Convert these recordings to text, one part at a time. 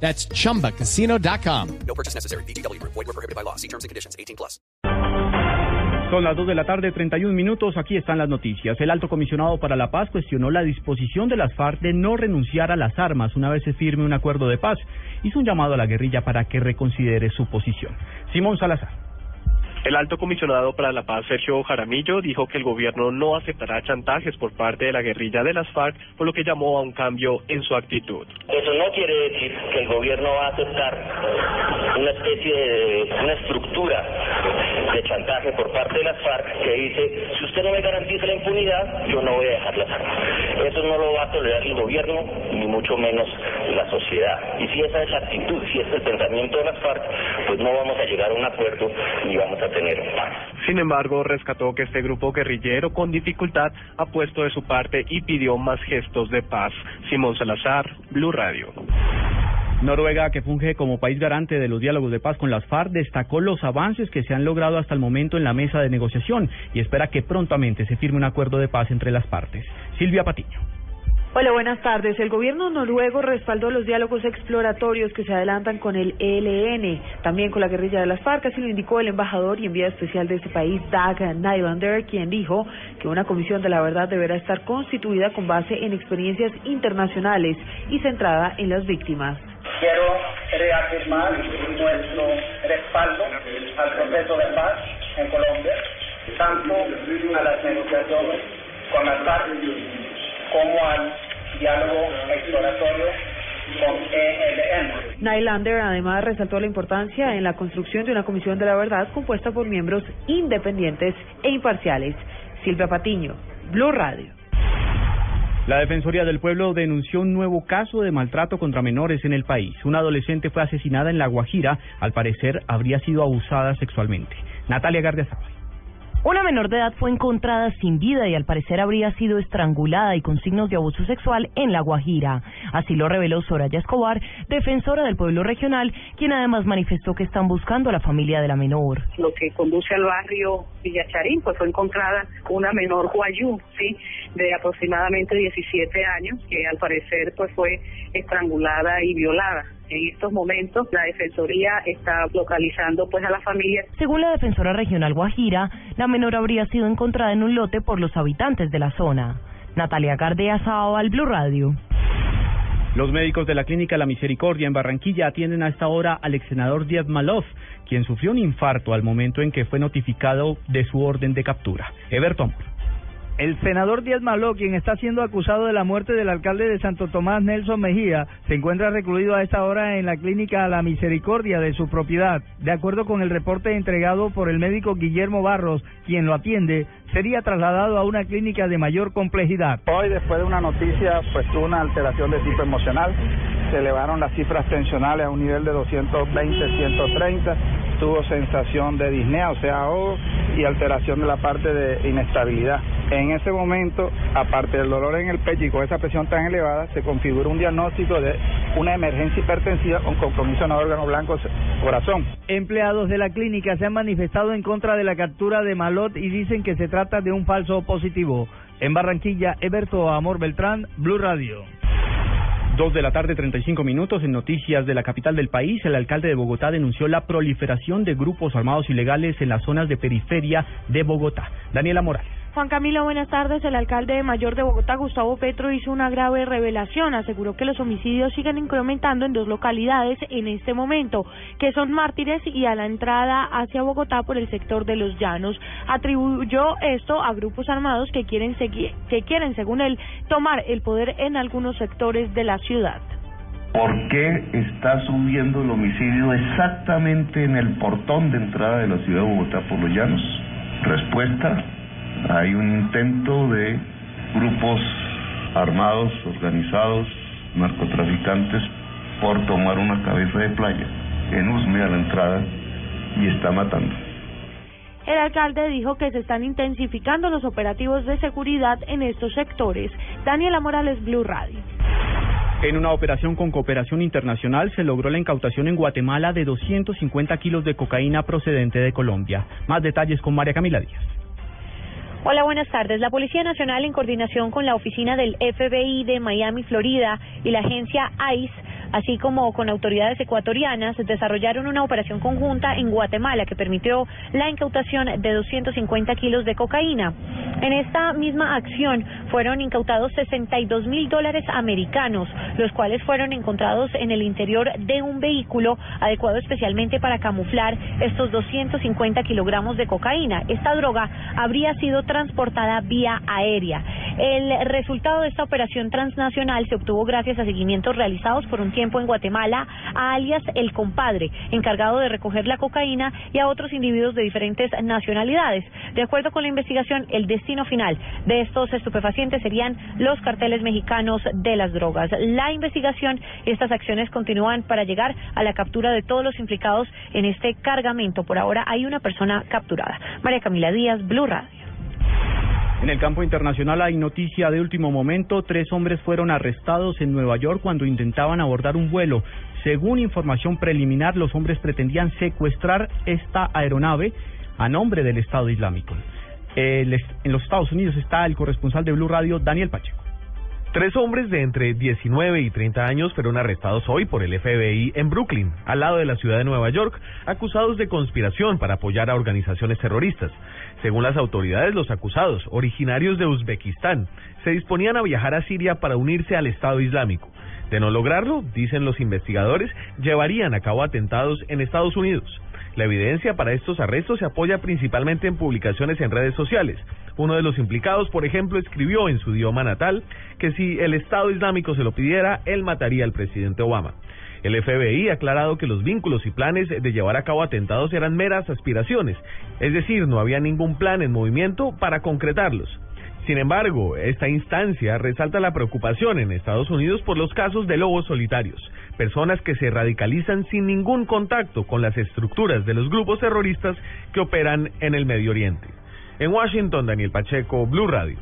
That's chumbacasino.com. No purchase necessary. BGW. Void were prohibited by law. See terms and conditions. 18 plus. Son las 2 de la tarde, 31 minutos. Aquí están las noticias. El alto comisionado para la paz cuestionó la disposición de las FARC de no renunciar a las armas una vez se firme un acuerdo de paz. Hizo un llamado a la guerrilla para que reconsidere su posición. Simón Salazar. El alto comisionado para la paz, Sergio Jaramillo, dijo que el gobierno no aceptará chantajes por parte de la guerrilla de las FARC, por lo que llamó a un cambio en su actitud. Eso no quiere decir que el gobierno va a aceptar una especie de una estructura de chantaje por parte de las FARC que dice, si usted garantiza la impunidad, yo no voy a dejar las armas. Eso no lo va a tolerar el gobierno, ni mucho menos la sociedad. Y si esa es la actitud, si es el pensamiento de las FARC, pues no vamos a llegar a un acuerdo ni vamos a tener paz. Sin embargo, rescató que este grupo guerrillero con dificultad ha puesto de su parte y pidió más gestos de paz. Simón Salazar, Blue Radio. Noruega, que funge como país garante de los diálogos de paz con las FARC, destacó los avances que se han logrado hasta el momento en la mesa de negociación y espera que prontamente se firme un acuerdo de paz entre las partes. Silvia Patiño. Hola, buenas tardes. El gobierno noruego respaldó los diálogos exploratorios que se adelantan con el ELN, también con la guerrilla de las FARC, así lo indicó el embajador y enviado especial de ese país, Dag Nylander, quien dijo que una comisión de la verdad deberá estar constituida con base en experiencias internacionales y centrada en las víctimas. Quiero reafirmar nuestro respaldo al proceso de paz en Colombia, tanto a las negociaciones con las FARC como al diálogo exploratorio con ELN. Nylander además resaltó la importancia en la construcción de una comisión de la verdad compuesta por miembros independientes e imparciales. Silvia Patiño, Blue Radio. La Defensoría del Pueblo denunció un nuevo caso de maltrato contra menores en el país. Una adolescente fue asesinada en La Guajira. Al parecer, habría sido abusada sexualmente. Natalia Gardiazabal. Una menor de edad fue encontrada sin vida y al parecer habría sido estrangulada y con signos de abuso sexual en La Guajira. Así lo reveló Soraya Escobar, defensora del pueblo regional, quien además manifestó que están buscando a la familia de la menor. Lo que conduce al barrio Villacharín, pues fue encontrada una menor guayú, sí, de aproximadamente 17 años, que al parecer pues fue estrangulada y violada. En estos momentos la Defensoría está localizando pues a la familia. Según la defensora regional Guajira, la menor habría sido encontrada en un lote por los habitantes de la zona. Natalia Gardea al Blue Radio. Los médicos de la clínica La Misericordia en Barranquilla atienden a esta hora al ex senador Díaz Maloz, quien sufrió un infarto al momento en que fue notificado de su orden de captura. Everton. El senador Díaz Maló, quien está siendo acusado de la muerte del alcalde de Santo Tomás, Nelson Mejía, se encuentra recluido a esta hora en la clínica La Misericordia de su propiedad. De acuerdo con el reporte entregado por el médico Guillermo Barros, quien lo atiende, sería trasladado a una clínica de mayor complejidad. Hoy, después de una noticia, pues tuvo una alteración de tipo emocional. Se elevaron las cifras tensionales a un nivel de 220, 130. Tuvo sensación de disnea, o sea, ahogo y alteración de la parte de inestabilidad. En ese momento, aparte del dolor en el pecho y con esa presión tan elevada, se configura un diagnóstico de una emergencia hipertensiva con compromiso en órgano blanco corazón. Empleados de la clínica se han manifestado en contra de la captura de Malot y dicen que se trata de un falso positivo. En Barranquilla, Eberto Amor Beltrán, Blue Radio. Dos de la tarde, 35 minutos. En noticias de la capital del país, el alcalde de Bogotá denunció la proliferación de grupos armados ilegales en las zonas de periferia de Bogotá. Daniela Morales. Juan Camilo, buenas tardes. El alcalde mayor de Bogotá, Gustavo Petro, hizo una grave revelación. Aseguró que los homicidios siguen incrementando en dos localidades en este momento, que son Mártires y a la entrada hacia Bogotá por el sector de los Llanos. Atribuyó esto a grupos armados que quieren, seguir, que quieren, según él, tomar el poder en algunos sectores de la ciudad. ¿Por qué está subiendo el homicidio exactamente en el portón de entrada de la ciudad de Bogotá por los Llanos? Respuesta, hay un intento de grupos armados, organizados, narcotraficantes, por tomar una cabeza de playa en Usme a la entrada y está matando. El alcalde dijo que se están intensificando los operativos de seguridad en estos sectores. Daniela Morales, Blue Radio. En una operación con cooperación internacional se logró la incautación en Guatemala de 250 kilos de cocaína procedente de Colombia. Más detalles con María Camila Díaz. Hola, buenas tardes. La Policía Nacional, en coordinación con la oficina del FBI de Miami, Florida, y la agencia ICE, así como con autoridades ecuatorianas, desarrollaron una operación conjunta en Guatemala que permitió la incautación de 250 kilos de cocaína. En esta misma acción fueron incautados 62 mil dólares americanos, los cuales fueron encontrados en el interior de un vehículo adecuado especialmente para camuflar estos 250 kilogramos de cocaína. Esta droga habría sido transportada vía aérea. El resultado de esta operación transnacional se obtuvo gracias a seguimientos realizados por un tiempo en Guatemala a alias El Compadre, encargado de recoger la cocaína y a otros individuos de diferentes nacionalidades. De acuerdo con la investigación, el destino final de estos estupefacientes serían los carteles mexicanos de las drogas. La investigación y estas acciones continúan para llegar a la captura de todos los implicados en este cargamento. Por ahora hay una persona capturada. María Camila Díaz, Blue Radio. En el campo internacional hay noticia de último momento. Tres hombres fueron arrestados en Nueva York cuando intentaban abordar un vuelo. Según información preliminar, los hombres pretendían secuestrar esta aeronave a nombre del Estado Islámico. En los Estados Unidos está el corresponsal de Blue Radio, Daniel Pacheco. Tres hombres de entre 19 y 30 años fueron arrestados hoy por el FBI en Brooklyn, al lado de la ciudad de Nueva York, acusados de conspiración para apoyar a organizaciones terroristas. Según las autoridades, los acusados, originarios de Uzbekistán, se disponían a viajar a Siria para unirse al Estado Islámico. De no lograrlo, dicen los investigadores, llevarían a cabo atentados en Estados Unidos. La evidencia para estos arrestos se apoya principalmente en publicaciones en redes sociales. Uno de los implicados, por ejemplo, escribió en su idioma natal que si el Estado Islámico se lo pidiera, él mataría al presidente Obama. El FBI ha aclarado que los vínculos y planes de llevar a cabo atentados eran meras aspiraciones, es decir, no había ningún plan en movimiento para concretarlos. Sin embargo, esta instancia resalta la preocupación en Estados Unidos por los casos de lobos solitarios, personas que se radicalizan sin ningún contacto con las estructuras de los grupos terroristas que operan en el Medio Oriente. En Washington, Daniel Pacheco, Blue Radio.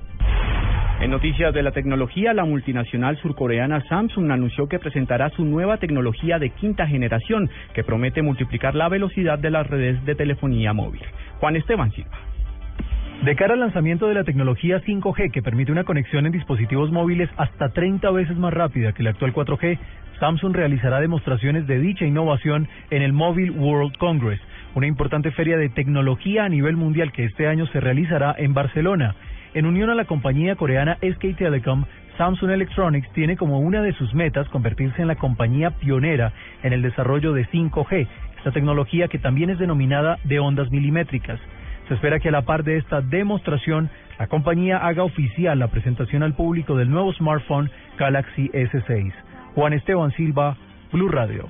En noticias de la tecnología, la multinacional surcoreana Samsung anunció que presentará su nueva tecnología de quinta generación que promete multiplicar la velocidad de las redes de telefonía móvil. Juan Esteban Silva. De cara al lanzamiento de la tecnología 5G que permite una conexión en dispositivos móviles hasta 30 veces más rápida que la actual 4G, Samsung realizará demostraciones de dicha innovación en el Mobile World Congress, una importante feria de tecnología a nivel mundial que este año se realizará en Barcelona. En unión a la compañía coreana SK Telecom, Samsung Electronics tiene como una de sus metas convertirse en la compañía pionera en el desarrollo de 5G, esta tecnología que también es denominada de ondas milimétricas. Se espera que a la par de esta demostración, la compañía haga oficial la presentación al público del nuevo smartphone Galaxy S6. Juan Esteban Silva, Blue Radio.